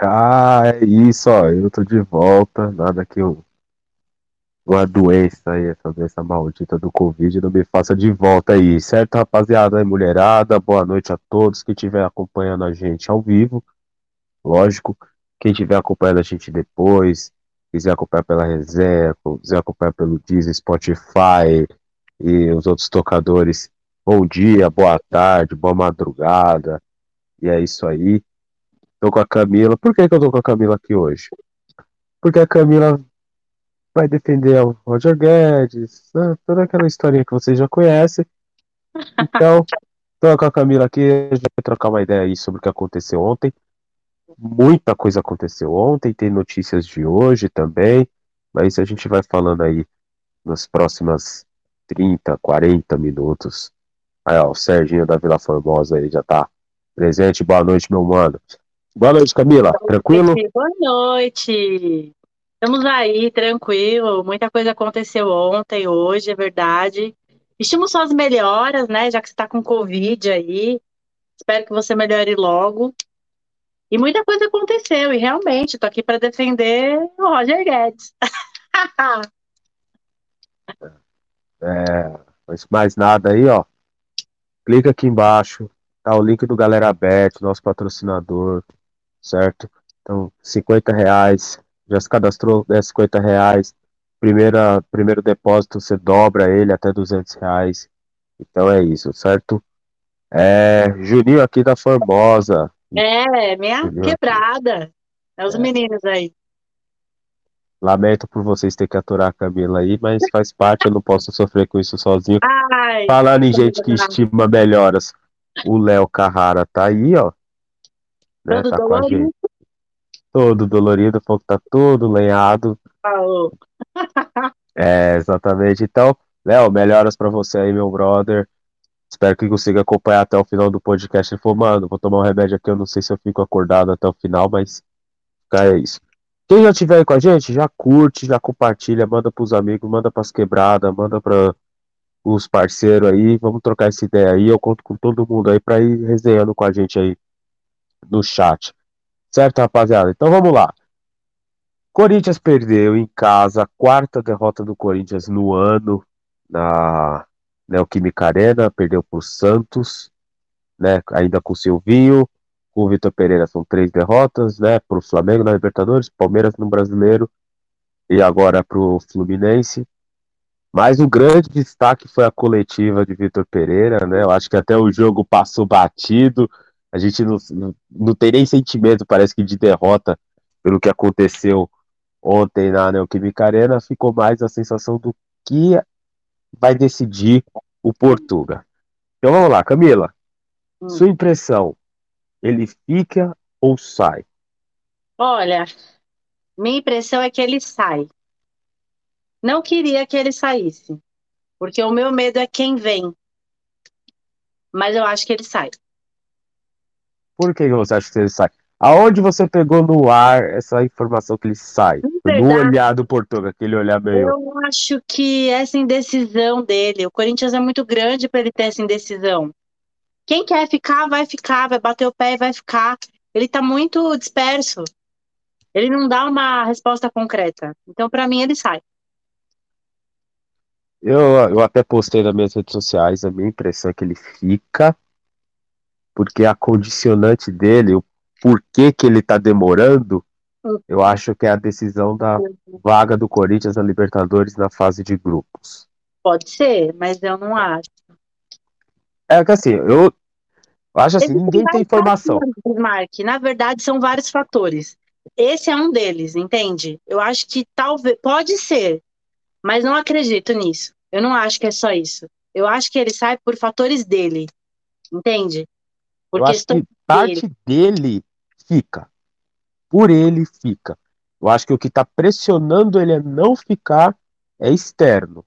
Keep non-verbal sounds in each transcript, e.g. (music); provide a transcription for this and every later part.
Ah, é isso, ó. Eu tô de volta. Nada que eu. Uma doença aí, essa doença maldita do Covid não me faça de volta aí, certo, rapaziada? Aí, mulherada, boa noite a todos que estiver acompanhando a gente ao vivo. Lógico, quem estiver acompanhando a gente depois, quiser acompanhar pela resenha, quiser acompanhar pelo Disney, Spotify e os outros tocadores, bom dia, boa tarde, boa madrugada. E é isso aí. Tô com a Camila. Por que, que eu tô com a Camila aqui hoje? Porque a Camila vai defender o Roger Guedes, né? toda aquela historinha que vocês já conhecem. (laughs) Então, tô com a Camila aqui, a gente vai trocar uma ideia aí sobre o que aconteceu ontem. Muita coisa aconteceu ontem, tem notícias de hoje também, mas a gente vai falando aí nas próximas 30, 40 minutos. Aí, ó, o Serginho da Vila Formosa aí já tá presente. Boa noite, meu mano. Boa noite, Camila. Tranquilo? Boa noite. Estamos aí, tranquilo. Muita coisa aconteceu ontem, hoje, é verdade. Estimos só as melhoras, né? Já que você está com Covid aí. Espero que você melhore logo. E muita coisa aconteceu, e realmente, estou aqui para defender o Roger Guedes. (laughs) é, mas mais nada aí, ó. Clica aqui embaixo, tá o link do Galera Bet, nosso patrocinador certo? Então, 50 reais, já se cadastrou, é 50 reais. Primeira, primeiro depósito, você dobra ele até 200 reais. Então é isso, certo? É, Juninho aqui da Formosa. É, minha Juninho quebrada. Aqui. É os é. meninos aí. Lamento por vocês terem que aturar a Camila aí, mas faz parte, eu não posso sofrer com isso sozinho. Ai, Falando em gente que estima melhoras, o Léo Carrara tá aí, ó. Né? Todo tá dolorido. Todo dolorido, o fogo tá todo lenhado. Falou. (laughs) é, exatamente. Então, Léo, melhoras para você aí, meu brother. Espero que consiga acompanhar até o final do podcast. Ele falou, mano, vou tomar um remédio aqui, eu não sei se eu fico acordado até o final, mas é isso. Quem já estiver aí com a gente, já curte, já compartilha, manda pros amigos, manda pras quebradas, manda para os parceiros aí, vamos trocar essa ideia aí. Eu conto com todo mundo aí para ir resenhando com a gente aí no chat. Certo, rapaziada? Então vamos lá. Corinthians perdeu em casa, a quarta derrota do Corinthians no ano, na Neoquímica Arena, perdeu para o Santos, né, ainda com o Silvinho, com o Vitor Pereira são três derrotas, né, para o Flamengo na Libertadores, Palmeiras no Brasileiro e agora para o Fluminense. Mas o grande destaque foi a coletiva de Vitor Pereira, né, eu acho que até o jogo passou batido, a gente não, não, não tem nem sentimento, parece que de derrota pelo que aconteceu ontem na Neoquímica Arena, ficou mais a sensação do que vai decidir o Portuga. Então vamos lá, Camila. Hum. Sua impressão, ele fica ou sai? Olha, minha impressão é que ele sai. Não queria que ele saísse, porque o meu medo é quem vem. Mas eu acho que ele sai. Por que você acha que ele sai? Aonde você pegou no ar essa informação que ele sai? No olhar do Portugal, aquele olhar meio. Eu acho que essa indecisão dele, o Corinthians é muito grande para ele ter essa indecisão. Quem quer ficar, vai ficar, vai bater o pé e vai ficar. Ele está muito disperso. Ele não dá uma resposta concreta. Então, para mim, ele sai. Eu, eu até postei nas minhas redes sociais, a minha impressão é que ele fica porque a condicionante dele, o porquê que ele tá demorando, eu acho que é a decisão da vaga do Corinthians na Libertadores na fase de grupos. Pode ser, mas eu não acho. É que assim, eu acho assim, ninguém tem informação. Mark, na verdade, são vários fatores. Esse é um deles, entende? Eu acho que talvez pode ser, mas não acredito nisso. Eu não acho que é só isso. Eu acho que ele sai por fatores dele, entende? Por eu acho que parte dele fica. Por ele fica. Eu acho que o que está pressionando ele a não ficar é externo.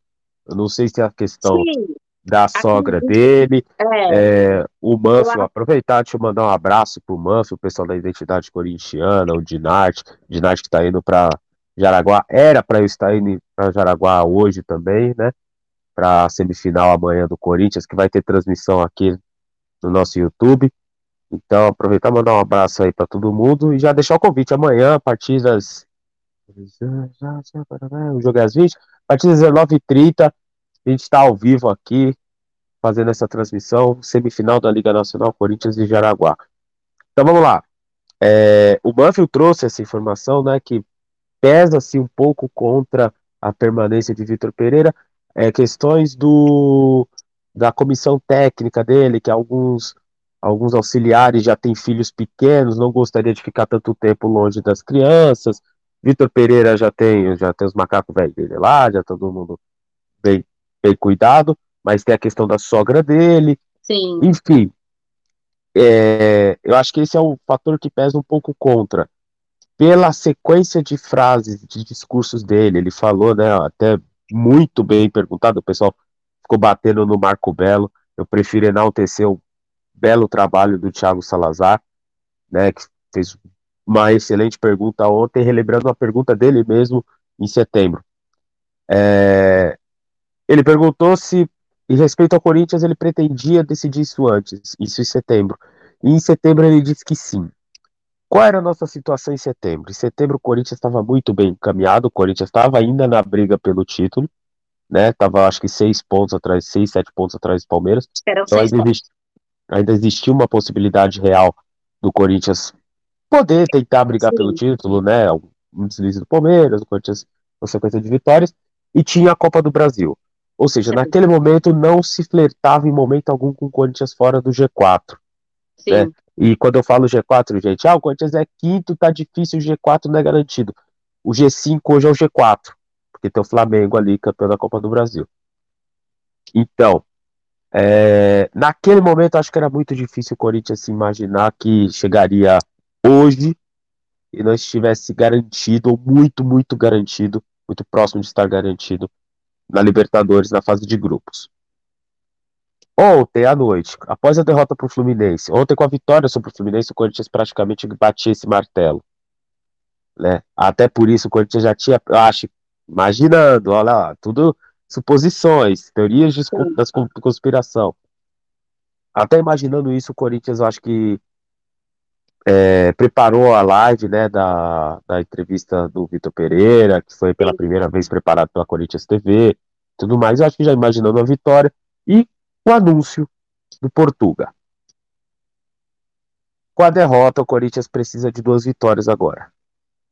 Eu não sei se é a questão Sim. da sogra dele, é. É, o Manfio, aproveitar, deixa eu mandar um abraço pro Manfio, o pessoal da identidade corintiana, o Dinarte, Dinarte que está indo para Jaraguá, era para eu estar indo para Jaraguá hoje também, né? Para a semifinal amanhã do Corinthians, que vai ter transmissão aqui no nosso YouTube. Então, aproveitar e mandar um abraço aí para todo mundo e já deixar o convite amanhã, a partir das. O jogo é às 20, a partir das 19h30, a gente está ao vivo aqui, fazendo essa transmissão, semifinal da Liga Nacional Corinthians e Jaraguá. Então vamos lá. É, o Banfield trouxe essa informação, né, que pesa-se um pouco contra a permanência de Vitor Pereira, é, questões do da comissão técnica dele, que alguns alguns auxiliares já têm filhos pequenos, não gostaria de ficar tanto tempo longe das crianças. Vitor Pereira já tem já tem os macacos velhos dele lá, já todo mundo bem, bem cuidado, mas tem a questão da sogra dele. Sim. Enfim, é, eu acho que esse é o fator que pesa um pouco contra. Pela sequência de frases, de discursos dele, ele falou, né, até muito bem perguntado, o pessoal ficou batendo no Marco Belo. Eu prefiro enaltecer o belo trabalho do Thiago Salazar, né, que fez uma excelente pergunta ontem, relembrando a pergunta dele mesmo em setembro. É, ele perguntou se, em respeito ao Corinthians, ele pretendia decidir isso antes, isso em setembro. E em setembro ele disse que sim. Qual era a nossa situação em setembro? Em setembro o Corinthians estava muito bem encaminhado, o Corinthians estava ainda na briga pelo título, né? Tava acho que seis pontos atrás, seis, sete pontos atrás do Palmeiras. Eram então, ainda, ainda existia uma possibilidade real do Corinthians poder tentar brigar Sim. pelo título, né? Um deslize do Palmeiras, o Corinthians uma sequência de vitórias, e tinha a Copa do Brasil. Ou seja, Sim. naquele momento não se flertava em momento algum com o Corinthians fora do G4. Sim. Né? E quando eu falo G4, gente, ah, o Corinthians é quinto, tá difícil, o G4 não é garantido. O G5 hoje é o G4, porque tem o Flamengo ali, campeão da Copa do Brasil. Então, é, naquele momento acho que era muito difícil o Corinthians se imaginar que chegaria hoje e não estivesse garantido, ou muito, muito garantido, muito próximo de estar garantido na Libertadores, na fase de grupos. Ontem à noite, após a derrota para o Fluminense, ontem com a vitória sobre o Fluminense, o Corinthians praticamente batia esse martelo. Né? Até por isso o Corinthians já tinha, acho, imaginando, olha lá, tudo suposições, teorias de das conspiração. Até imaginando isso, o Corinthians, eu acho que é, preparou a live né, da, da entrevista do Vitor Pereira, que foi pela primeira vez preparado pela Corinthians TV, tudo mais. Eu acho que já imaginando a vitória. E o anúncio do Portuga. Com a derrota, o Corinthians precisa de duas vitórias agora.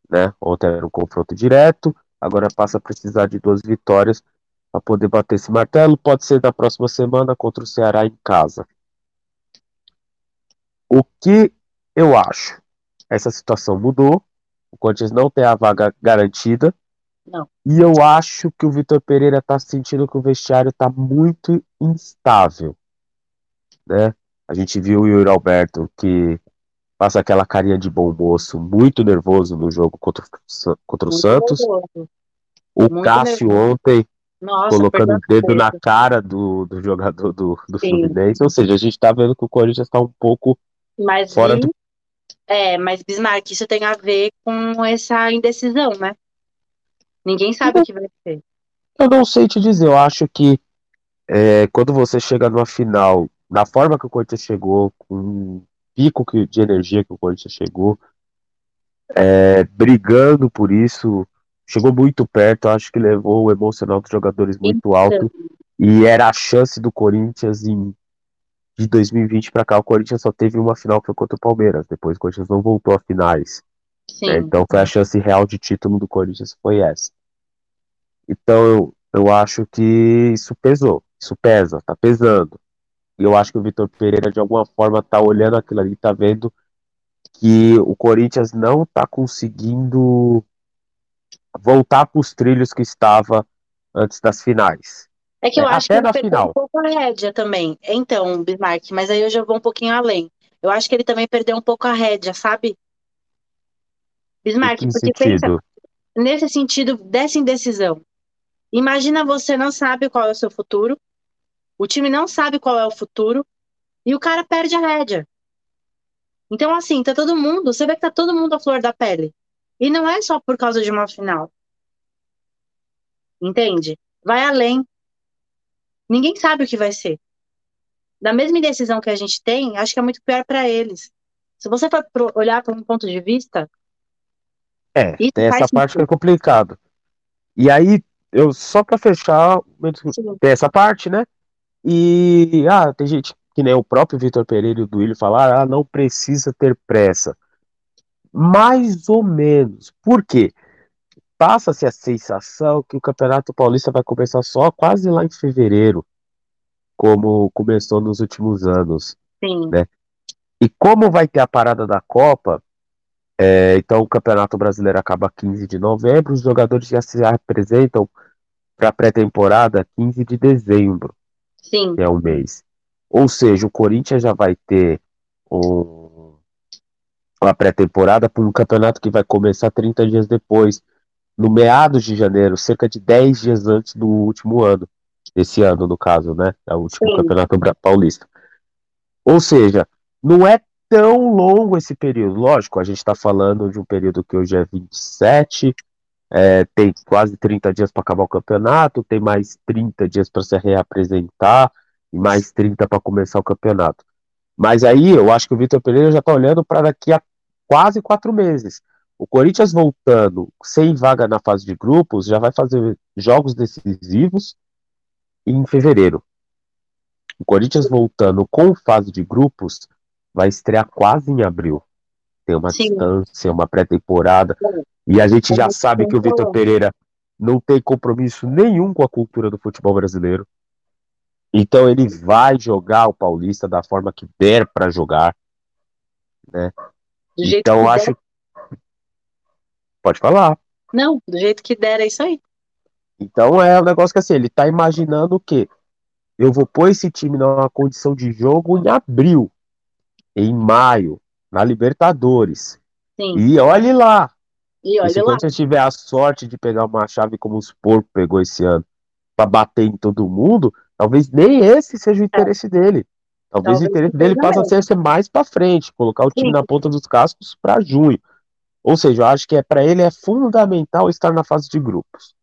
Né? Ontem era um confronto direto, agora passa a precisar de duas vitórias para poder bater esse martelo. Pode ser na próxima semana contra o Ceará em casa. O que eu acho? Essa situação mudou. O Corinthians não tem a vaga garantida. Não. E eu acho que o Vitor Pereira está sentindo que o vestiário está muito instável. Né? A gente viu o Yuri Alberto que passa aquela carinha de bom moço, muito nervoso no jogo contra, contra o Santos. Nervoso. O muito Cássio nervoso. ontem Nossa, colocando o dedo na cara do, do jogador do, do Fluminense. Ou seja, a gente está vendo que o Corinthians está um pouco mas fora do. É, mas Bismarck, isso tem a ver com essa indecisão, né? Ninguém sabe o que vai ser. Eu não sei te dizer, eu acho que é, quando você chega numa final, na forma que o Corinthians chegou, com pico de energia que o Corinthians chegou, é, brigando por isso, chegou muito perto, acho que levou o emocional dos jogadores muito então. alto, e era a chance do Corinthians em de 2020 para cá, o Corinthians só teve uma final que foi contra o Palmeiras. Depois o Corinthians não voltou a finais. É, então foi a chance real de título do Corinthians foi essa. Então eu, eu acho que isso pesou, isso pesa, tá pesando. Eu acho que o Vitor Pereira de alguma forma tá olhando aquilo ali, tá vendo que o Corinthians não tá conseguindo voltar para os trilhos que estava antes das finais. É que eu é, acho que ele perdeu final. um pouco a rédea também. Então, Bismarck, mas aí eu já vou um pouquinho além. Eu acho que ele também perdeu um pouco a rédea, sabe? Bismarck, porque sentido? pensa nesse sentido dessa indecisão. Imagina você não sabe qual é o seu futuro, o time não sabe qual é o futuro, e o cara perde a rédea. Então, assim, tá todo mundo, você vê que tá todo mundo à flor da pele. E não é só por causa de uma final. Entende? Vai além. Ninguém sabe o que vai ser. da mesma indecisão que a gente tem, acho que é muito pior para eles. Se você for olhar por um ponto de vista. É, tem essa parte que é complicado. E aí, eu só para fechar, Sim. tem essa parte, né? E ah, tem gente que nem o próprio Vitor Pereira e o Duílio falaram, ah, não precisa ter pressa. Mais ou menos. Por quê? Passa-se a sensação que o Campeonato Paulista vai começar só quase lá em fevereiro, como começou nos últimos anos. Sim. Né? E como vai ter a parada da Copa, é, então o Campeonato Brasileiro acaba 15 de novembro, os jogadores já se apresentam para a pré-temporada 15 de dezembro. Sim. Que é um mês. Ou seja, o Corinthians já vai ter um, uma pré-temporada para um campeonato que vai começar 30 dias depois, no meados de janeiro, cerca de 10 dias antes do último ano. Esse ano, no caso, né? É o último Sim. campeonato paulista. Ou seja, não é tão longo esse período. Lógico, a gente está falando de um período que hoje é 27, é, tem quase 30 dias para acabar o campeonato, tem mais 30 dias para se reapresentar e mais 30 para começar o campeonato. Mas aí eu acho que o Vitor Pereira já está olhando para daqui a quase quatro meses. O Corinthians voltando sem vaga na fase de grupos já vai fazer jogos decisivos em fevereiro. O Corinthians voltando com fase de grupos vai estrear quase em abril. Tem uma Sim. distância, uma pré-temporada. E a gente já sabe que o Vitor Pereira não tem compromisso nenhum com a cultura do futebol brasileiro. Então ele vai jogar o Paulista da forma que der para jogar, né? Do jeito então que acho der. Pode falar. Não, do jeito que der é isso aí. Então é um negócio que assim, ele tá imaginando o quê? Eu vou pôr esse time numa condição de jogo em abril, em maio, na Libertadores. Sim. E olhe lá, e olha se lá. você tiver a sorte de pegar uma chave como os porcos pegou esse ano para bater em todo mundo, talvez nem esse seja o interesse é. dele. Talvez, talvez, o interesse dele passe a ser mais para frente, colocar o time Sim. na ponta dos cascos para junho. Ou seja, eu acho que é para ele é fundamental estar na fase de grupos.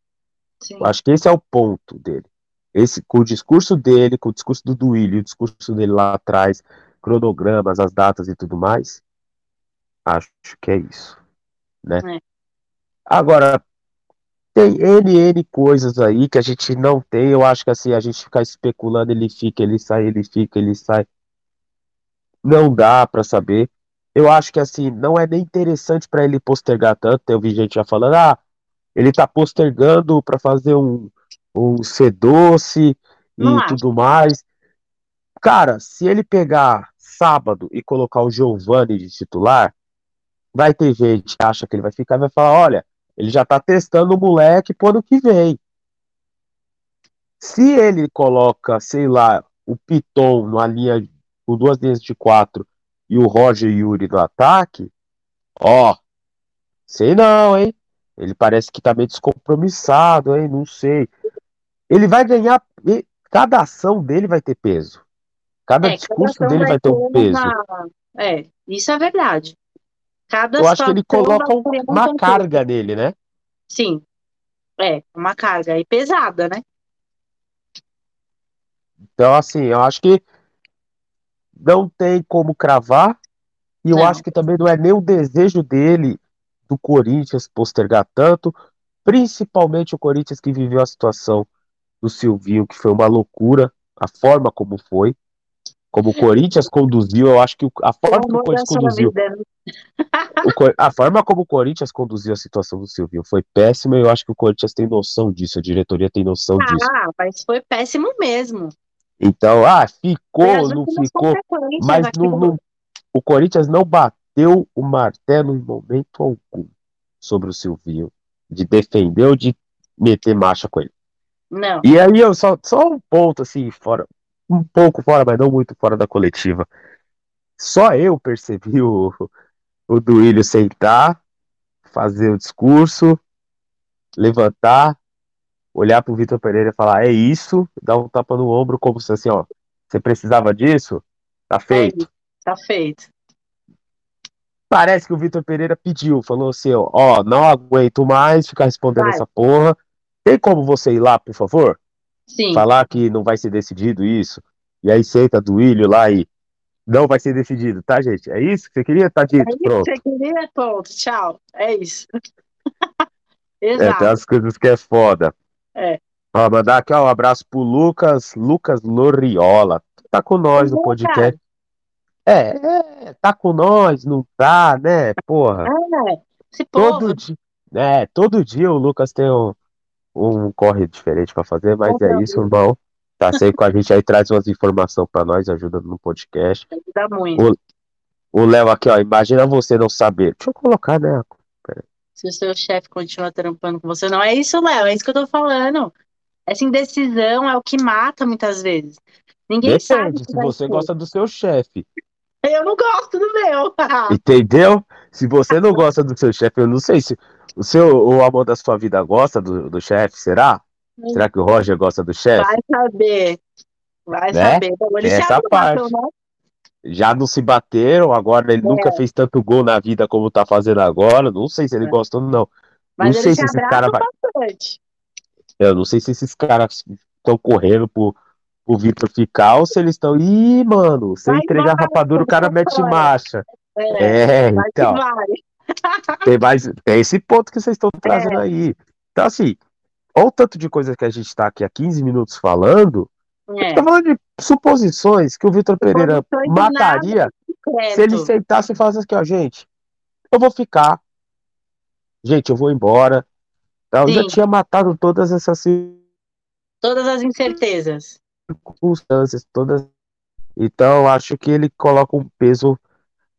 Sim. Eu acho que esse é o ponto dele. Esse, com o discurso dele, com o discurso do Duílio, o discurso dele lá atrás, cronogramas, as datas e tudo mais, acho que é isso né? É. Agora, tem N, N coisas aí que a gente não tem. Eu acho que assim, a gente ficar especulando, ele fica, ele sai, ele fica, ele sai. Não dá para saber. Eu acho que assim, não é nem interessante para ele postergar tanto. Eu vi gente já falando, ah, ele tá postergando para fazer um, um C doce e não tudo acho. mais. Cara, se ele pegar sábado e colocar o Giovanni de titular, vai ter gente que acha que ele vai ficar e vai falar: olha, ele já tá testando o moleque pro ano que vem. Se ele coloca, sei lá, o Piton numa linha com duas linhas de quatro e o Roger Yuri no ataque, ó, sei não, hein? Ele parece que tá meio descompromissado, hein? Não sei. Ele vai ganhar. Cada ação dele vai ter peso. Cada é, discurso cada dele vai, ter um peso. Uma... É, isso é verdade. Cada Eu acho que ele coloca uma carga nele, né? Sim. É, uma carga aí pesada, né? Então, assim, eu acho que não tem como cravar. E eu não. acho que também não é nem o desejo dele do Corinthians postergar tanto, principalmente o Corinthians que viveu a situação do Silvinho, que foi uma loucura, a forma como foi como o Corinthians conduziu, eu acho que a forma que o Corinthians conduziu. O, a forma como o Corinthians conduziu a situação do Silvio foi péssima e eu acho que o Corinthians tem noção disso, a diretoria tem noção ah, disso. Ah, mas foi péssimo mesmo. Então, ah, ficou, não ficou, mas não, não, o Corinthians não bateu o martelo em momento algum sobre o Silvio, de defender ou de meter marcha com ele. Não. E aí eu só, só um ponto assim, fora, um pouco fora, mas não muito fora da coletiva. Só eu percebi o, o Duílio sentar, fazer o discurso, levantar, olhar para o Vitor Pereira e falar: é isso, dar um tapa no ombro, como se assim, ó, você precisava disso? Tá feito. É, tá feito. Parece que o Vitor Pereira pediu, falou assim: ó, não aguento mais ficar respondendo vai. essa porra. Tem como você ir lá, por favor? Sim. Falar que não vai ser decidido isso. E aí senta do Willian lá e não vai ser decidido, tá, gente? É isso que você queria? Tá dito, É isso pronto. que você queria, ponto. Tchau. É isso. (laughs) É, tem Exato. as coisas que é foda. É. Ó, mandar aqui, ó, um abraço pro Lucas, Lucas Loriola. Tá com nós no podcast. É, é, tá com nós, não tá, né? Porra. É, esse Todo povo. dia, é, todo dia o Lucas tem um, um corre diferente pra fazer, mas é isso, irmão. Tá sempre com a gente aí, traz umas informações pra nós, ajuda no podcast. Dá muito. O Léo aqui, ó, imagina você não saber. Deixa eu colocar, né? Se o seu chefe continua trampando com você. Não é isso, Léo. É isso que eu tô falando. Essa indecisão é o que mata muitas vezes. Ninguém sabe. Depende, que se você ser. gosta do seu chefe. Eu não gosto do meu. (laughs) Entendeu? Se você não gosta do seu chefe, eu não sei se o seu o amor da sua vida gosta do, do chefe, será? Será que o Roger gosta do chefe? Vai saber. Vai Né? saber. Então, Tem essa abraçam, parte. né? Já não se bateram, agora ele É. nunca fez tanto gol na vida como tá fazendo agora. Não sei se ele É. gosta ou não. Mas não sei se se esse cara vai. bastante. Eu não sei se esses caras estão correndo pro, pro Vitor ficar ou se eles estão. Ih, mano, se eu entregar rapadura, o cara mete marcha. É, É, então. Tem mais, tem esse ponto que vocês estão É. trazendo aí. Então, assim, olha o tanto de coisa que a gente está aqui há 15 minutos falando. É, Tá falando de suposições que o Vitor Pereira mataria se ele sentasse e falasse aqui, ó, gente, eu vou ficar. Gente, eu vou embora. Tá, Eu já tinha matado todas essas Todas as incertezas. circunstâncias, todas. Então, acho que ele coloca um peso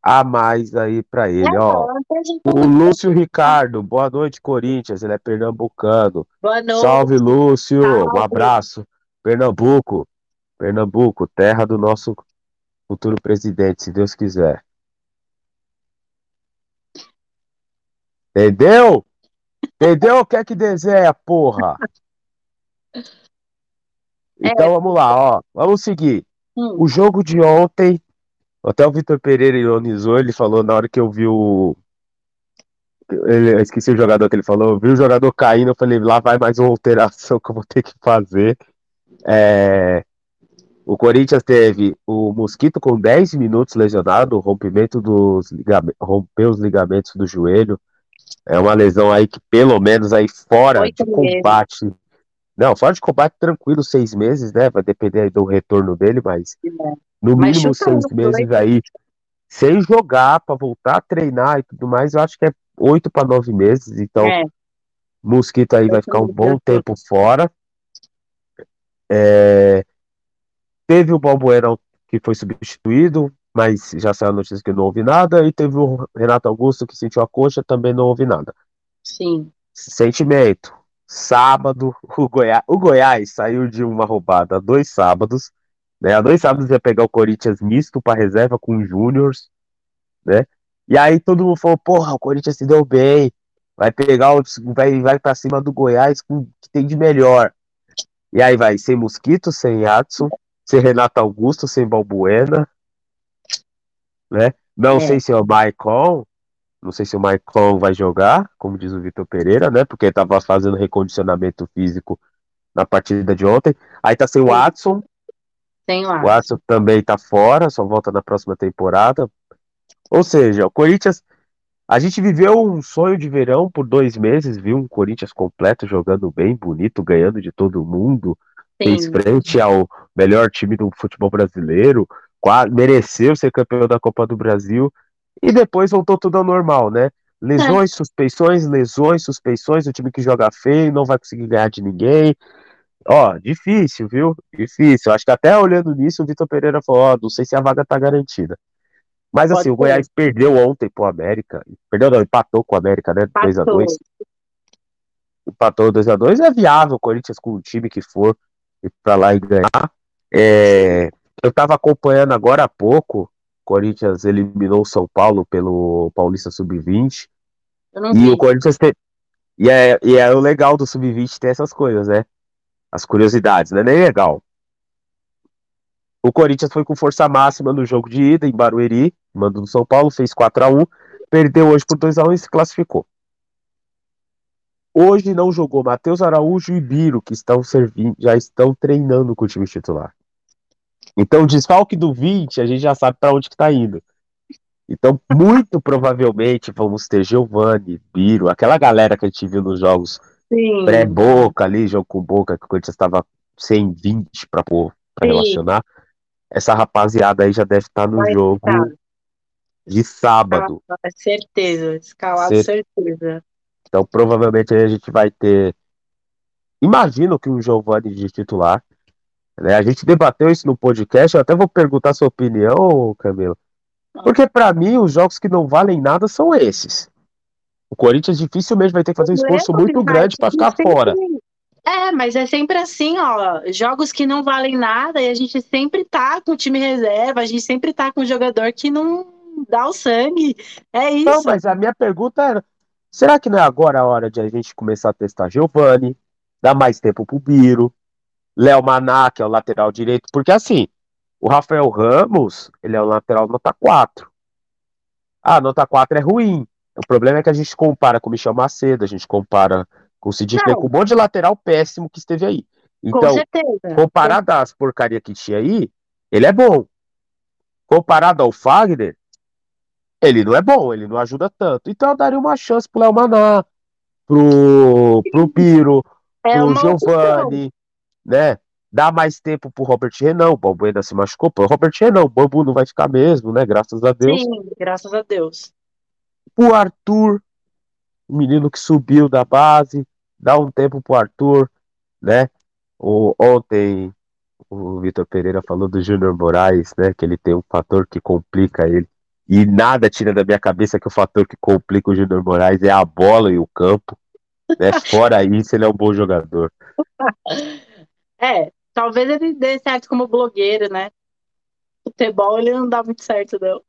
a mais aí pra ele, É, ó. O Lúcio Ricardo, boa noite, Corinthians. Ele é pernambucano. Boa noite. Salve, Lúcio. Um Salve. abraço. Pernambuco. Pernambuco, terra do nosso futuro presidente, se Deus quiser. Entendeu? Entendeu o que é que deseja, porra? (laughs) Então vamos lá, ó. Vamos seguir. Hum, O jogo de ontem, até o Vitor Pereira ironizou, ele falou na hora que eu vi o. Ele, eu esqueci o jogador que ele falou, eu vi o jogador caindo, eu falei, lá vai mais uma alteração (laughs) que eu vou ter que fazer. É, O Corinthians teve o Mosquito com 10 minutos lesionado, rompimento dos ligamentos, rompeu os ligamentos do joelho. É uma lesão aí que pelo menos aí fora Oito de meses. combate. Não, fora de combate tranquilo, seis meses, né? Vai depender aí do retorno dele, mas no Mas mínimo seis meses aí, sem jogar, pra voltar a treinar e tudo mais, eu acho que é oito para nove meses. Então, É, Mosquito aí vai Oito ficar um bom eu tempo fora. É, Teve o Balbuena que foi substituído, mas já saiu a notícia que não houve nada. E teve o Renato Augusto que sentiu a coxa, também não houve nada. sim. Sentimento. Sábado, o Goiás, o Goiás saiu de uma roubada dois sábados. Né? Há dois sábados ia pegar o Corinthians misto para reserva com os Júniors. Né? E aí todo mundo falou: porra, o Corinthians se deu bem. Vai pegar o. Vai, vai para cima do Goiás com o que tem de melhor. E aí vai sem Mosquito, sem Adson, sem Renato Augusto, sem Balbuena. Né? Não É. sei se é o Maicon. Não sei se o Maicon vai jogar, como diz o Vitor Pereira, né? Porque estava fazendo recondicionamento físico na partida de ontem. Aí tá sem o Sim. Tem lá. O Watson também tá fora, só volta na próxima temporada. Ou seja, o Corinthians. A gente viveu um sonho de verão por dois meses, viu um Corinthians completo, jogando bem, bonito, ganhando de todo mundo, fez Sim. frente ao melhor time do futebol brasileiro, mereceu ser campeão da Copa do Brasil, e depois voltou tudo ao normal, né? Lesões, suspeições, lesões, suspeições, o time que joga feio não vai conseguir ganhar de ninguém. Ó, difícil, viu? Difícil. Acho que até olhando nisso, o Vitor Pereira falou, ó, não sei se a vaga tá garantida. Mas Pode assim, o. Goiás perdeu ontem pro América. Perdeu não, empatou com o América, né? 2x2. Passou. Empatou 2x2. É viável o Corinthians com o time que for ir pra lá e ganhar. É, eu tava acompanhando agora há pouco. O Corinthians eliminou o São Paulo pelo Paulista Sub-20. Eu não E vi. o Corinthians tem. E é, e é o legal do Sub-20 ter essas coisas, né? As curiosidades, não é nem legal. O Corinthians foi com força máxima no jogo de ida em Barueri, mando do São Paulo, fez 4x1, perdeu hoje por 2x1 e se classificou. Hoje não jogou Matheus Araújo e Biro, que estão servindo, já estão treinando com o time titular. Então, o desfalque do 20, a gente já sabe para onde que tá indo. Então, muito provavelmente vamos ter Giovanni, Biro, aquela galera que a gente viu nos jogos pré-boca ali, jogo com boca, que o Corinthians estava sem 20 para relacionar. Essa rapaziada aí já deve estar tá no Vai jogo estar. de sábado. Ah, certeza, escalado certeza. Então, provavelmente a gente vai ter. Imagino que um Giovanni de titular. Né? A gente debateu isso no podcast. Eu até vou perguntar sua opinião, Camila. Porque, para mim, os jogos que não valem nada são esses. O Corinthians dificilmente vai ter que fazer um esforço muito grande para ficar fora. É, mas é sempre assim, ó. Jogos que não valem nada e a gente sempre tá com o time reserva, a gente sempre tá com o jogador que não dá o sangue. É isso. Não, mas a minha pergunta era: será que não é agora a hora de a gente começar a testar Giovanni, dar mais tempo pro Biro, Léo Maná, que é o lateral direito? Porque assim, o Rafael Ramos, ele é o lateral nota 4. Ah, nota 4 é ruim. O problema é que a gente compara com o Michel Macedo, a gente compara com o Sidney, com um monte de lateral péssimo que esteve aí. Então, comparado às porcaria que tinha aí, ele é bom. Comparado ao Fagner, ele não é bom, ele não ajuda tanto. Então eu daria uma chance pro Léo Maná, pro, pro Piro, é pro Giovanni, né? Dá mais tempo pro Robert Renan, o Bambu ainda se machucou. Pro Robert Renan, o Bambu não vai ficar mesmo, né? Graças a Deus. Sim, graças a Deus. O Arthur, o menino que subiu da base, dá um tempo pro Arthur, né? O, ontem o Vitor Pereira falou do Júnior Moraes, né? Que ele tem um fator que complica ele. E nada tira da minha cabeça que o fator que complica o Júnior Moraes é a bola e o campo. Né? (laughs) Fora isso, ele é um bom jogador. (laughs) É, talvez ele dê certo como blogueiro, né? Futebol ele não dá muito certo, não.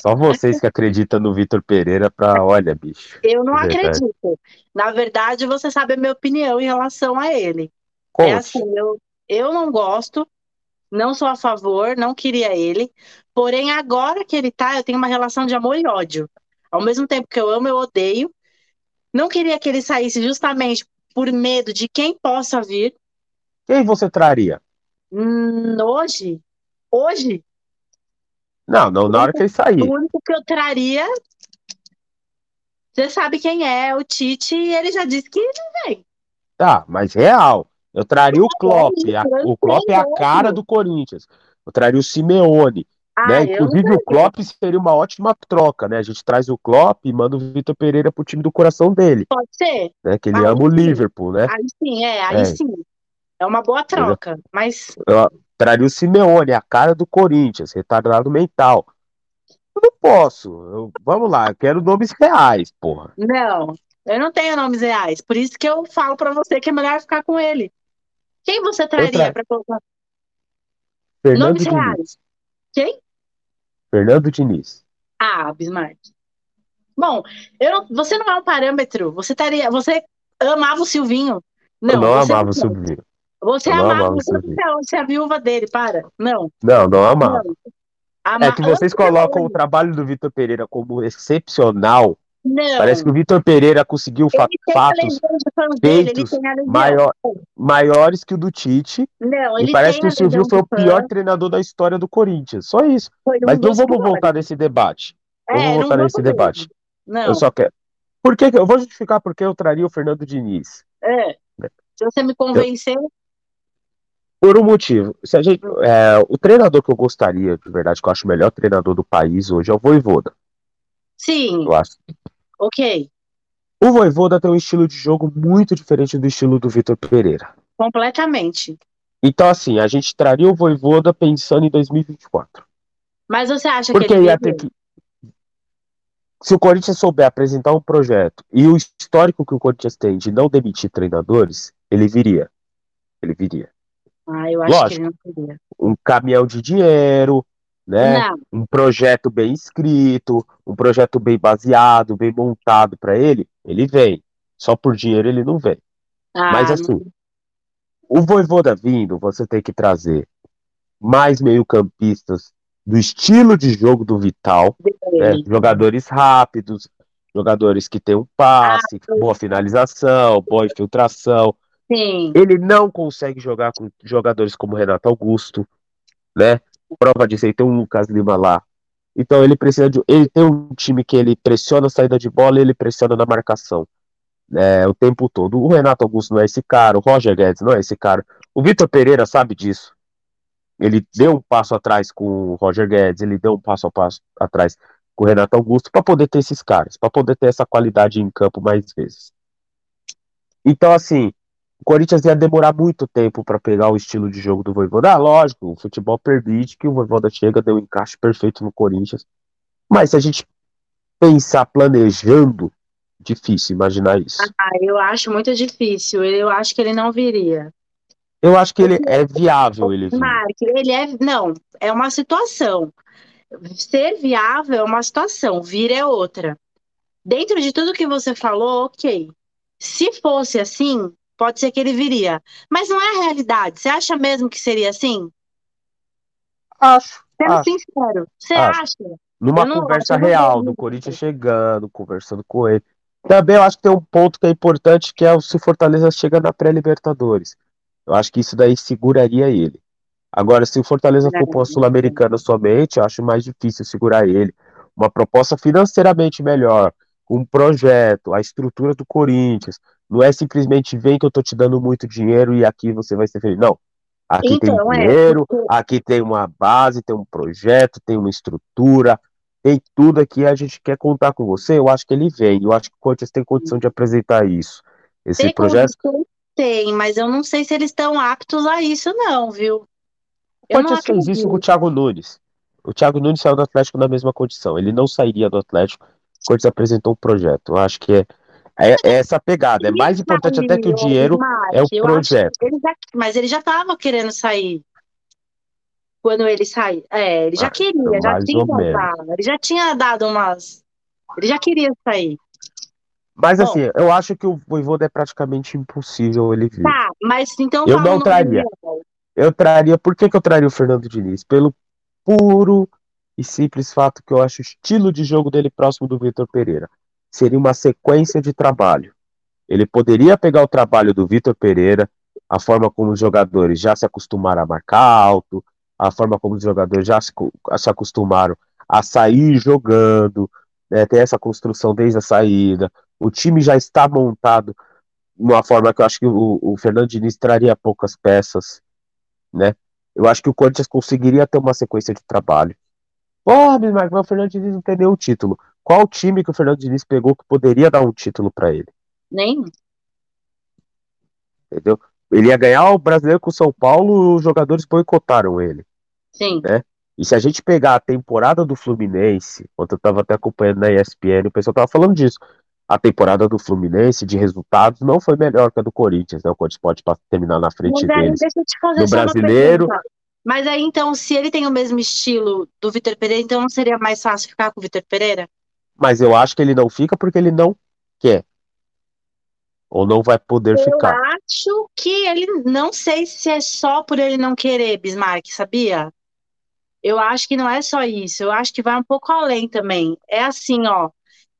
Só vocês que acreditam no Vitor Pereira para, olha, bicho. Eu não acredito. Na verdade, você sabe a minha opinião em relação a ele. É Conte. É assim, eu, eu não gosto, não sou a favor, não queria ele. Porém, agora que ele tá, eu tenho uma relação de amor e ódio. Ao mesmo tempo que eu amo, eu odeio. Não queria que ele saísse justamente por medo de quem possa vir. Quem você traria? Hum, hoje? Hoje? Não, não na hora que ele sair. O único que eu traria. Você sabe quem é, o Tite, e ele já disse que não vem. Tá, mas real. Eu traria o Klopp. A, o Klopp é a cara do Corinthians. Eu traria o Simeone. Ah, né? Inclusive o Klopp seria uma ótima troca, né? A gente traz o Klopp e manda o Vitor Pereira pro time do coração dele. Pode ser. Né? Que ele aí ama sim. o Liverpool, né? Aí sim, é, aí é. sim. É uma boa troca, mas. Eu, Traria o Simeone, a cara do Corinthians, retardado mental. Eu não posso. Eu, vamos lá, eu quero nomes reais, porra. Não, eu não tenho nomes reais. Por isso que eu falo para você que é melhor ficar com ele. Quem você traria tra... para colocar? Fernando nomes Diniz. reais. Quem? Fernando Diniz. Ah, Bismarck. Bom, eu não, você não é um parâmetro. Você taria, você amava o Silvinho. Não, eu não amava não. o Silvinho. Você não amava, você, você é a viúva dele, para. Não. Não, não amava. É que vocês colocam o trabalho do Vitor Pereira como excepcional. Não. Parece que o Vitor Pereira conseguiu fa fatos feitos maior, maiores que o do Tite. Não, e parece que o Silvio foi o pior treinador da história do Corinthians. Só isso. Mas não vamos voltar nesse debate. É, não vamos voltar nesse debate. Não. Eu só quero. Por que eu vou justificar porque eu traria o Fernando Diniz. É. Se você me convencer, eu... Por um motivo. Se a gente, é, o treinador que eu gostaria, de verdade, que eu acho o melhor treinador do país hoje é o Voivoda. Sim. Eu acho. Ok. O Voivoda tem um estilo de jogo muito diferente do estilo do Vitor Pereira. Completamente. Então, assim, a gente traria o Voivoda pensando em 2024. Mas você acha Porque que ele ia ter que. Se o Corinthians souber apresentar um projeto e o histórico que o Corinthians tem de não demitir treinadores, ele viria. Ele viria. Ah, eu acho Lógico, que ele não queria. Um caminhão de dinheiro, né? Não. Um projeto bem escrito, um projeto bem baseado, bem montado para ele, ele vem. Só por dinheiro ele não vem. Ah, Mas assim, não... o Voivoda vindo, você tem que trazer mais meio-campistas do estilo de jogo do Vital, né? jogadores rápidos, jogadores que têm um passe, ah, boa finalização, boa infiltração, Sim. Ele não consegue jogar com jogadores como Renato Augusto, né? Prova disso aí tem um Lucas Lima lá. Então ele precisa de. Ele tem um time que ele pressiona a saída de bola e ele pressiona na marcação. É, o tempo todo. O Renato Augusto não é esse cara, o Roger Guedes não é esse cara. O Vitor Pereira sabe disso. Ele deu um passo atrás com o Roger Guedes, ele deu um passo a passo atrás com o Renato Augusto para poder ter esses caras, para poder ter essa qualidade em campo mais vezes. Então, assim, o Corinthians ia demorar muito tempo para pegar o estilo de jogo do Voivoda. Ah, lógico, o futebol permite que o Voivoda chega, deu um encaixe perfeito no Corinthians. Mas se a gente pensar planejando, difícil imaginar isso. Ah, eu acho muito difícil. Eu acho que ele não viria. Eu acho que ele é viável, ele vir. Mark, ele é. Não, é uma situação. Ser viável é uma situação, vir é outra. Dentro de tudo que você falou, ok. Se fosse assim, pode ser que ele viria. Mas não é a realidade. Você acha mesmo que seria assim? Acho. Sendo acho. sincero, você Acho. acha? Numa conversa real, do Corinthians chegando, conversando com ele. Também eu acho que tem um ponto que é importante, que é o se o Fortaleza chega na pré-Libertadores. Eu acho que isso daí seguraria ele. Agora, se o Fortaleza for para uma Sul-Americana somente, eu acho mais difícil segurar ele. Uma proposta financeiramente melhor, um projeto, a estrutura do Corinthians. Não é simplesmente vem que eu tô te dando muito dinheiro e aqui você vai ser feliz. Não. Aqui Então, tem é, dinheiro, porque- aqui tem uma base, tem um projeto, tem uma estrutura, tem tudo aqui, a gente quer contar com você. Eu acho que ele vem, eu acho que o Corinthians tem condição de apresentar isso. Esse Tem projeto. Tem, mas eu não sei se eles estão aptos a isso, não, viu? O Corinthians fez isso com o Thiago Nunes. O Thiago Nunes saiu do Atlético na mesma condição. Ele não sairia do Atlético. O Corinthians apresentou um projeto. Eu acho que é, é, é essa pegada. É mais importante até que o dinheiro é o projeto. ele já- mas ele já estava querendo sair. Quando ele saiu. É, ele já Ah, queria, já tinha dado, Ele já tinha dado umas. Ele já queria sair. Mas Bom. assim, eu acho que o Voivoda é praticamente impossível ele vir. Tá, mas então Eu não traria. Eu traria. Por que, que eu traria o Fernando Diniz? Pelo puro e simples fato que eu acho o estilo de jogo dele próximo do Vitor Pereira. Seria uma sequência de trabalho. Ele poderia pegar o trabalho do Vitor Pereira, a forma como os jogadores já se acostumaram a marcar alto, a forma como os jogadores já se, co- se acostumaram a sair jogando, né, essa construção desde a saída. O time já está montado de uma forma que eu acho que o, o Fernando Diniz traria poucas peças, né? Eu acho que o Corinthians conseguiria ter uma sequência de trabalho. Pô, mas o Fernando Diniz não tem nenhum título. Qual time que o Fernando Diniz pegou que poderia dar um título para ele? Nem? Entendeu? Ele ia ganhar o brasileiro com o São Paulo, os jogadores boicotaram ele. Sim. E se a gente pegar a temporada do Fluminense, ontem eu tava até acompanhando na ESPN, o pessoal tava falando disso. A temporada do Fluminense de resultados não foi melhor que a do Corinthians, né? O Corinthians pode terminar na frente Mas deles. deixa eu te fazer No brasileiro-. Mas aí, então, se ele tem o mesmo estilo do Vitor Pereira, então não seria mais fácil ficar com o Vitor Pereira? Mas eu acho que ele não fica porque ele não quer. Ou não vai poder Eu ficar. acho que ele. Não sei se é só por ele não querer, Bismarck, sabia? Eu acho que não é só isso. Eu acho que vai um pouco além também. É assim, ó.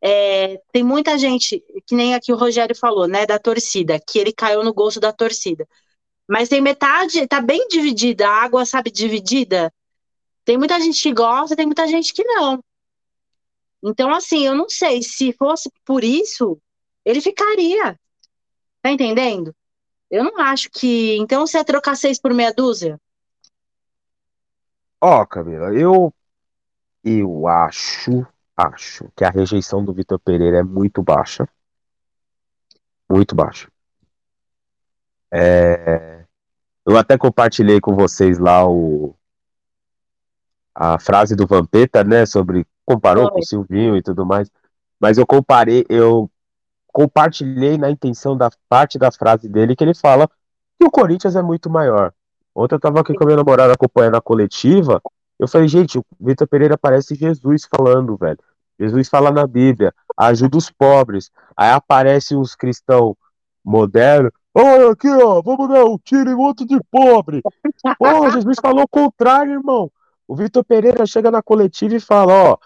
é, tem muita gente, que nem aqui o Rogério falou, né, da torcida, que ele caiu no gosto da torcida. Mas tem metade, tá bem dividida, a água, sabe, dividida. Tem muita gente que gosta, tem muita gente que não. Então, assim, eu não sei, se fosse por isso, ele ficaria. Tá entendendo? Eu não acho que. Então, você ia trocar seis por meia dúzia? Ó, Camila, eu eu acho, acho que a rejeição do Vitor Pereira é muito baixa. Muito baixa. É, eu até compartilhei com vocês lá o a frase do Vampeta, né, sobre comparou com o Silvinho e tudo mais. Mas eu comparei, eu compartilhei na intenção da parte da frase dele que ele fala que o Corinthians é muito maior. Ontem eu tava aqui com a minha namorada acompanhando a coletiva, eu falei, gente, o Vitor Pereira parece Jesus falando, velho. Jesus fala na Bíblia, ajuda os pobres. Aí aparece uns cristãos modernos, olha aqui, ó, vamos dar um tiro em monte de pobre. (laughs) Pô, Jesus falou o contrário, irmão. O Vitor Pereira chega na coletiva e fala, ó,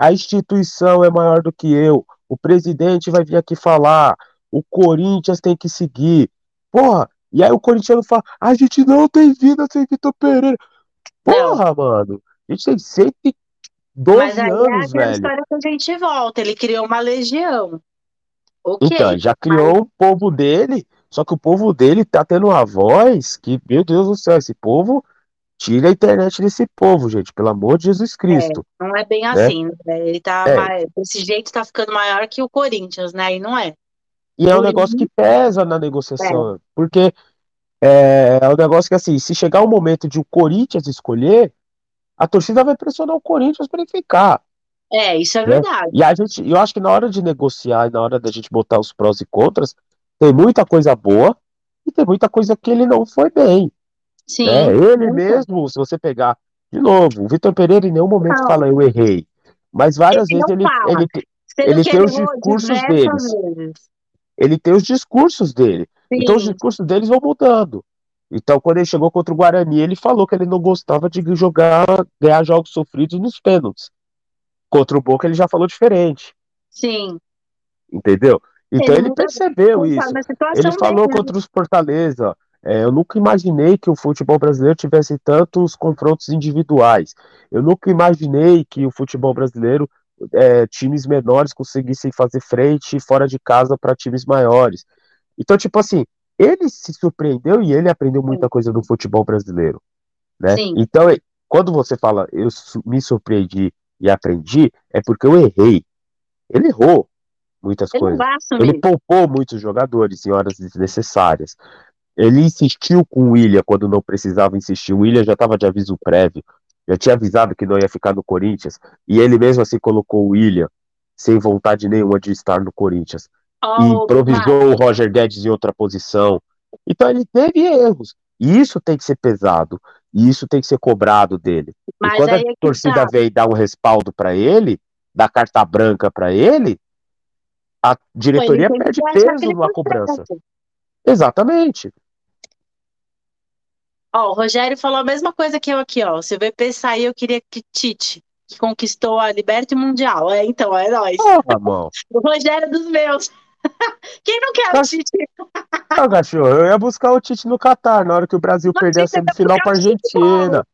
a instituição é maior do que eu, o presidente vai vir aqui falar, o Corinthians tem que seguir. Porra, e aí o corintiano fala, a gente não tem vida sem Vitor Pereira. Porra, não. mano, a gente tem 112 Mas aí anos, é a velho. história que a gente volta, ele criou uma legião. Okay, então, já criou mas... o povo dele, só que o povo dele tá tendo uma voz que, meu Deus do céu, esse povo tira a internet desse povo, gente, pelo amor de Jesus Cristo. É, não é bem né? assim, né? Ele tá é. mais, desse jeito tá ficando maior que o Corinthians, né? E não é. E é um negócio que pesa na negociação, é. porque é, é um negócio que, assim, se chegar o momento de o Corinthians escolher, a torcida vai pressionar o Corinthians para ele ficar. É, isso é né? verdade. E a gente, eu acho que na hora de negociar e na hora da gente botar os prós e contras, tem muita coisa boa e tem muita coisa que ele não foi bem. Sim. Né? Ele mesmo, se você pegar, de novo, o Vitor Pereira em nenhum momento não. fala eu errei. Mas várias ele vezes ele, ele, ele, ele tem os discursos deles. Vezes ele tem os discursos dele. Sim. Então os discursos deles vão mudando. Então, quando ele chegou contra o Guarani, ele falou que ele não gostava de jogar, ganhar jogos sofridos nos pênaltis. Contra o Boca, ele já falou diferente. Sim. Entendeu? Então ele, ele percebeu isso. Ele falou mesmo. contra os Fortaleza. É, eu nunca imaginei que o futebol brasileiro tivesse tantos confrontos individuais. Eu nunca imaginei que o futebol brasileiro é, times menores conseguissem fazer frente fora de casa para times maiores. Então, tipo assim, ele se surpreendeu e ele aprendeu muita coisa do futebol brasileiro. Né? Sim. Então, quando você fala eu me surpreendi e aprendi, é porque eu errei. Ele errou muitas ele coisas. Ele poupou muitos jogadores em horas desnecessárias. Ele insistiu com o William quando não precisava insistir. O William já estava de aviso prévio já tinha avisado que não ia ficar no Corinthians, e ele mesmo assim colocou o William sem vontade nenhuma de estar no Corinthians. Oh, e improvisou o Roger Guedes em outra posição. Então ele teve erros. E isso tem que ser pesado. E isso tem que ser cobrado dele. Mas e quando a é torcida tá. vem e dá um respaldo para ele, dá carta branca para ele, a diretoria perde peso na cobrança. Exatamente. Ó, o Rogério falou a mesma coisa que eu aqui, ó. Se o VP sair, eu queria que Tite, que conquistou a Liberta Mundial. É, então, é nóis. Oh, tá bom. (laughs) o Rogério é dos meus. (laughs) Quem não quer o Tite? Não, cachorro, eu ia buscar o Tite no Catar, na hora que o Brasil Mas perder a semifinal pra Argentina.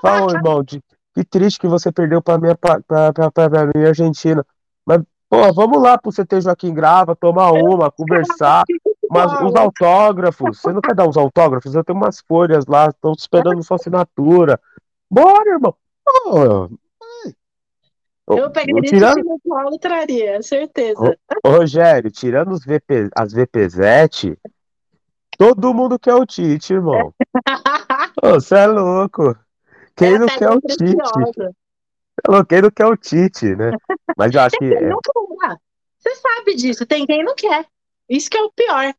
Fala, irmão, de, que triste que você perdeu pra minha, pra, pra, pra, pra minha Argentina. Mas, pô, vamos lá pro CT Joaquim Grava, tomar uma, conversar. Mas os autógrafos, você não quer dar os autógrafos? Eu tenho umas folhas lá, estão esperando sua assinatura. Bora, irmão. Oh, eu pegaria tirando... esse colo e traria, certeza. Ô, Rogério, tirando os VP, as VPZete, todo mundo quer o Tite, irmão. Você é louco. Quem é não quer o Tite? Quem não quer o Tite, né? Mas eu acho que. É... Você sabe disso, tem quem não quer. Isso que é o pior.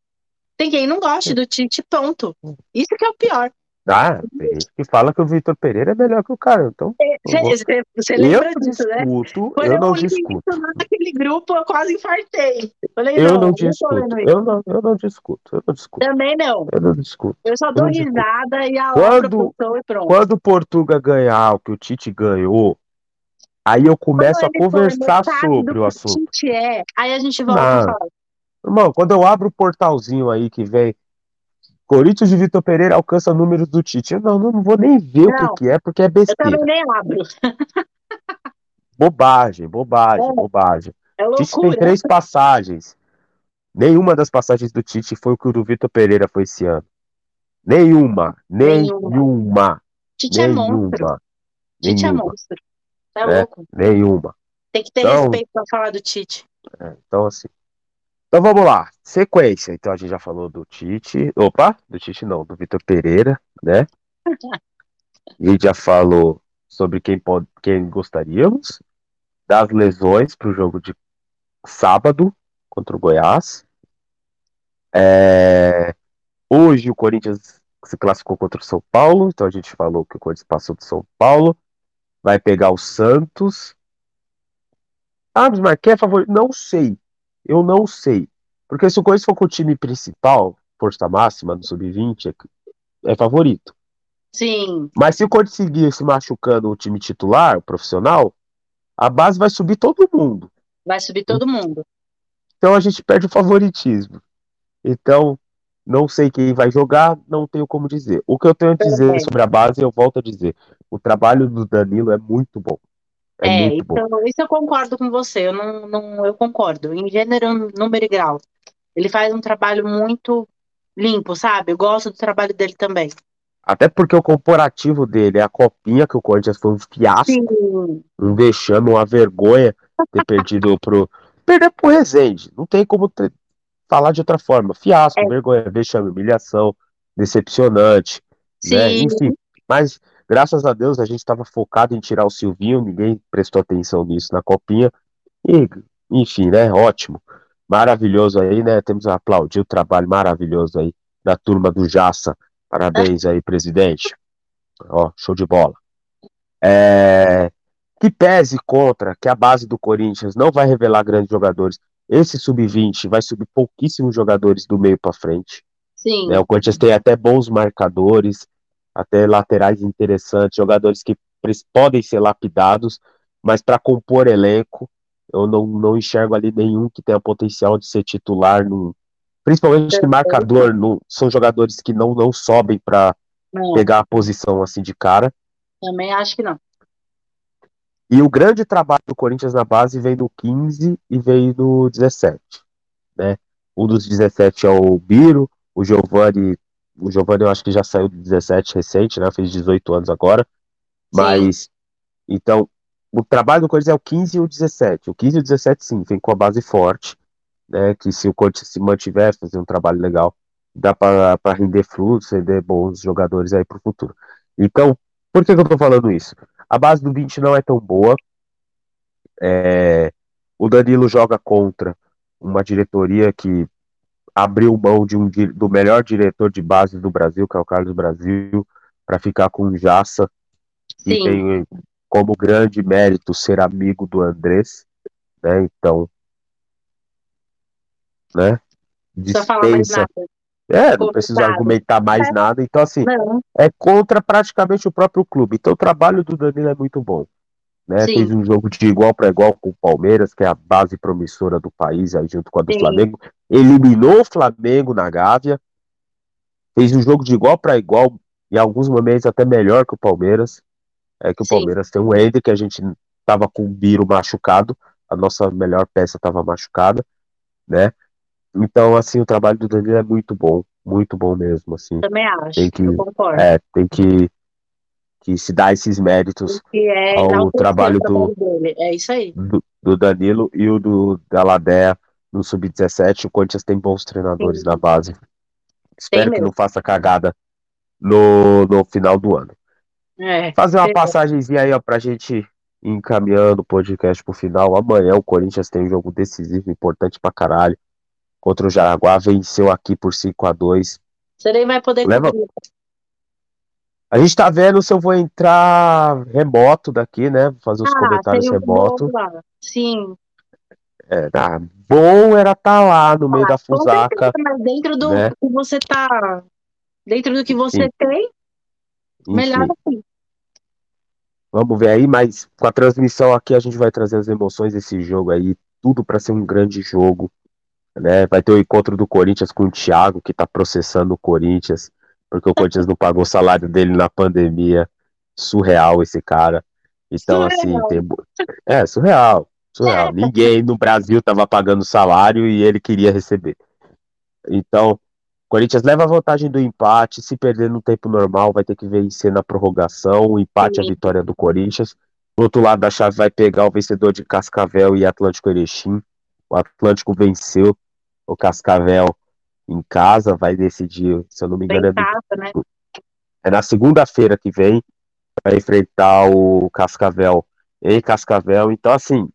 Tem quem não goste do Tite, ponto. Isso que é o pior. Ah, tem gente que fala que o Vitor Pereira é melhor que o cara. Então, você, você lembra eu disso, né? Quando eu não discuto. Naquele grupo, eu quase infartei. Falei, eu não, não discuto. Eu não, eu não discuto. Eu não discuto. Também não. Eu não discuto. Eu só dou risada e a quando, e pronto. Quando o Portuga ganhar o que o Tite ganhou, aí eu começo a conversar sobre o assunto. O Tite é, aí a gente volta não. a falar. Irmão, quando eu abro o portalzinho aí que vem Corinthians de Vitor Pereira alcança números do Tite. Eu não, não vou nem ver não, o que, que, é, porque é besteira. Eu também nem abro. (laughs) bobagem, bobagem, é, bobagem. É Tite tem três passagens. Nenhuma das passagens do Tite foi o que o do Vitor Pereira foi esse ano. Nenhuma. Nenhuma. nenhuma. Tite é monstro. Tite é monstro. Tá é, louco. Nenhuma. Tem que ter então, respeito pra falar do Tite. É, então, assim. Então vamos lá, sequência. Então a gente já falou do Tite, opa, do Tite não, do Vitor Pereira, né? A (laughs) gente já falou sobre quem pode, quem gostaríamos, das lesões para o jogo de sábado contra o Goiás. É... Hoje o Corinthians se classificou contra o São Paulo, então a gente falou que o Corinthians passou do São Paulo, vai pegar o Santos. Ah, mas quem é favorito? Não sei. Eu não sei. Porque se o Corinthians for com o time principal, força máxima no sub-20, é, é, favorito. Sim. Mas se o Corinthians seguir se machucando o time titular, o profissional, a base vai subir todo mundo. Vai subir todo mundo. Então a gente perde o favoritismo. Então, Não sei quem vai jogar, não tenho como dizer. O que eu tenho a dizer sobre a base, eu volto a dizer. O trabalho do Danilo é muito bom. É, É, muito bom. então, isso eu concordo com você, eu não, não, eu concordo. Em gênero, número e grau. Ele faz um trabalho muito limpo, sabe? Eu gosto do trabalho dele também. Até porque o comparativo dele é a copinha, que o Corinthians foi um fiasco, Sim, um vexame, uma vergonha ter perdido pro. Perder pro Rezende. Não tem como ter- falar de outra forma. Fiasco, É. vergonha, vexame, humilhação, decepcionante, né? sim, Enfim. Mas, graças a Deus, a gente estava focado em tirar o Silvinho, ninguém prestou atenção nisso na copinha. E, enfim, né? Ótimo. Maravilhoso aí, né? Temos a aplaudir o trabalho maravilhoso aí da turma do Jaça. Parabéns aí, presidente. Ó, show de bola. É, Que pese contra que a base do Corinthians não vai revelar grandes jogadores. Esse sub-20 vai subir pouquíssimos jogadores do meio para frente. sim. né? O Corinthians tem até bons marcadores, até laterais interessantes, jogadores que podem ser lapidados, mas para compor elenco, eu não, não enxergo ali nenhum que tenha potencial de ser titular, no, principalmente que marcador, no, são jogadores que não, não sobem para pegar a posição assim de cara. também acho que não. E o grande trabalho do Corinthians na base vem do 15 e vem do 17, né? Um dos 17 é o Biro, o Giovani, o Giovani eu acho que já saiu do 17 recente, né? Fez 18 anos agora. Mas então, o trabalho do Corinthians é o 15 e o 17. O 15 e o 17 sim, vem com a base forte, né? Que se o Corinthians se mantiver, fazer um trabalho legal, dá para render frutos, render bons jogadores aí pro futuro. Então, por que, que eu tô falando isso? A base do 20 não é tão boa. É, o Danilo joga contra uma diretoria que abriu mão de um, do melhor diretor de base do Brasil, que é o Carlos Brasil, para ficar com o que Sim, tem como grande mérito ser amigo do Andrés, né? Então, né? precisa Dispensa. É, não preciso Complicado. argumentar mais É. nada. Então, assim, Não, é contra praticamente o próprio clube. Então o trabalho do Danilo é muito bom. Né? Sim. Fez um jogo de igual para igual com o Palmeiras, que é a base promissora do país, aí junto com a do Sim. Flamengo. Eliminou o Flamengo na Gávea. Fez um jogo de igual para igual, em alguns momentos até melhor que o Palmeiras. É que o Sim. Palmeiras tem um Ender, que a gente tava com o Biro machucado, a nossa melhor peça estava machucada, né? Então, assim, o trabalho do Danilo é muito bom, muito bom mesmo, assim. também acho. Tem que- concordo. É, tem que, que se dar esses méritos é ao trabalho o trabalho dele. É isso aí. do, do Danilo e o do Galadea no Sub-17. O Corinthians tem bons treinadores Sim. na base. Espero que mesmo. não faça cagada no, no final do ano. É. Fazer uma passagemzinha aí, ó, pra gente ir encaminhando o podcast pro final. Amanhã o Corinthians tem um jogo decisivo, importante pra caralho. Contra o Jaraguá, venceu aqui por 5 a 2 Você nem vai poder Leva-. A gente tá vendo se eu vou entrar remoto daqui, né? Fazer os Ah, comentários um remoto. lá. Sim. Ah, bom era estar lá no meio da Ah, Com fusaca. mas dentro do né? que você tá. Dentro do que você Sim. tem, melhor assim. vamos ver aí, mas com a transmissão aqui a gente vai trazer as emoções desse jogo aí, tudo para ser um grande jogo, né? Vai ter o encontro do Corinthians com o Thiago, que tá processando o Corinthians, porque o Corinthians não pagou o salário dele na pandemia. Surreal esse cara. Então, assim, Surreal. tem... é surreal, surreal. Ninguém no Brasil tava pagando salário e ele queria receber. Então, o Corinthians leva a vantagem do empate. Se perder no tempo normal, vai ter que vencer na prorrogação. O empate é a vitória do Corinthians. Do outro lado da chave vai pegar o vencedor de Cascavel e Atlântico Erechim. O Atlântico venceu o Cascavel em casa, vai decidir, se eu não me engano, é, né? é na segunda-feira que vem, vai enfrentar o Cascavel em Cascavel. Então, assim,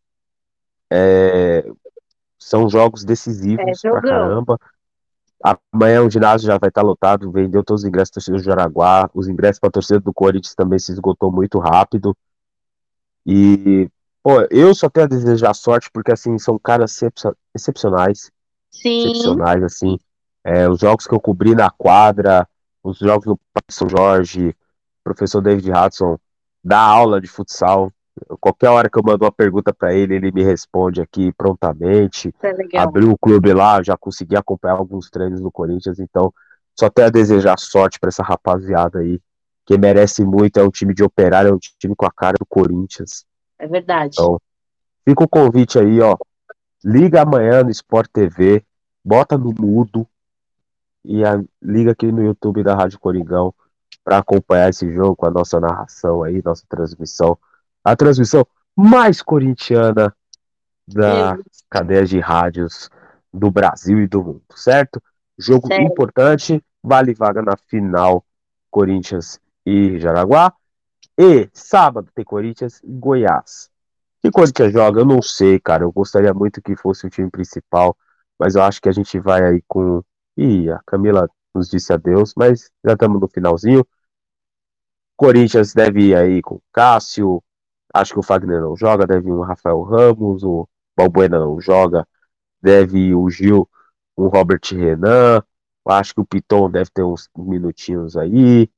é, são jogos decisivos É, pra caramba. Amanhã o ginásio já vai estar lotado, vendeu todos os ingressos da torcida do Jaraguá, os ingressos para a torcida do Corinthians também se esgotou muito rápido. E, pô, eu só tenho a desejar sorte porque, assim, são caras excep- excepcionais, Sim. excepcionais, assim. É, os jogos que eu cobri na quadra, os jogos Parque São Jorge, o professor David Hudson dá aula de futsal, Qualquer hora que eu mando uma pergunta para ele, ele me responde aqui prontamente. É. Abriu o clube lá, já consegui acompanhar alguns treinos no Corinthians, então só tenho a desejar sorte para essa rapaziada aí, que merece muito, é um time de operário, é um time com a cara do Corinthians. É verdade. Então, fica o convite aí, ó. Liga amanhã no Sport TV, bota no mudo e a, liga aqui no YouTube da Rádio Coringão para acompanhar esse jogo com a nossa narração aí, nossa transmissão. A transmissão mais corintiana da cadeia de rádios do Brasil e do mundo, certo? Jogo Certo. importante, vale vaga na final Corinthians e Jaraguá. E sábado tem Corinthians e Goiás. Que Corinthians joga? Eu não sei, cara. Eu gostaria muito que fosse o time principal, mas eu acho que a gente vai aí com. Ih, a Camila nos disse adeus, mas já estamos no finalzinho. Corinthians deve ir aí com Cássio. Acho que o Fagner não joga, deve o Rafael Ramos, o Balbuena não joga, deve o Gil, o Robert Renan. Acho que o Piton deve ter uns minutinhos aí.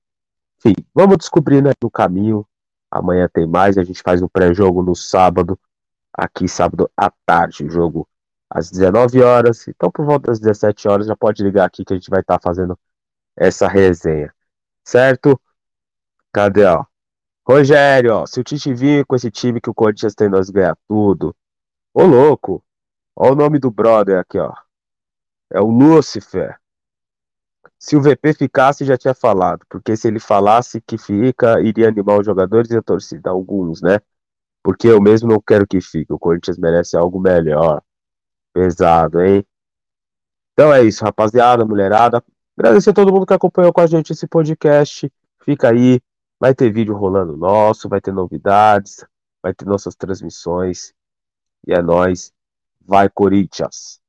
Enfim, vamos descobrir né, no caminho. Amanhã tem mais, a gente faz um pré-jogo no sábado, aqui sábado à tarde, jogo às 19 horas. Então, por volta das 17 horas, já pode ligar aqui que a gente vai estar fazendo essa resenha. Certo? Cadê, ó? Rogério, ó, se o Tite vir com esse time que o Corinthians tem, nós ganhar tudo. Ô, louco! Ó o nome do brother aqui, ó. É o Lúcifer. Se o VP ficasse, já tinha falado. Porque se ele falasse que fica, iria animar os jogadores e a torcida, alguns, né? Porque eu mesmo não quero que fique. O Corinthians merece algo melhor. Pesado, hein? Então é isso, rapaziada, mulherada. Agradecer a todo mundo que acompanhou com a gente esse podcast. Fica aí. Vai ter vídeo rolando nosso, vai ter novidades, vai ter nossas transmissões. E é nóis. Vai, Corinthians!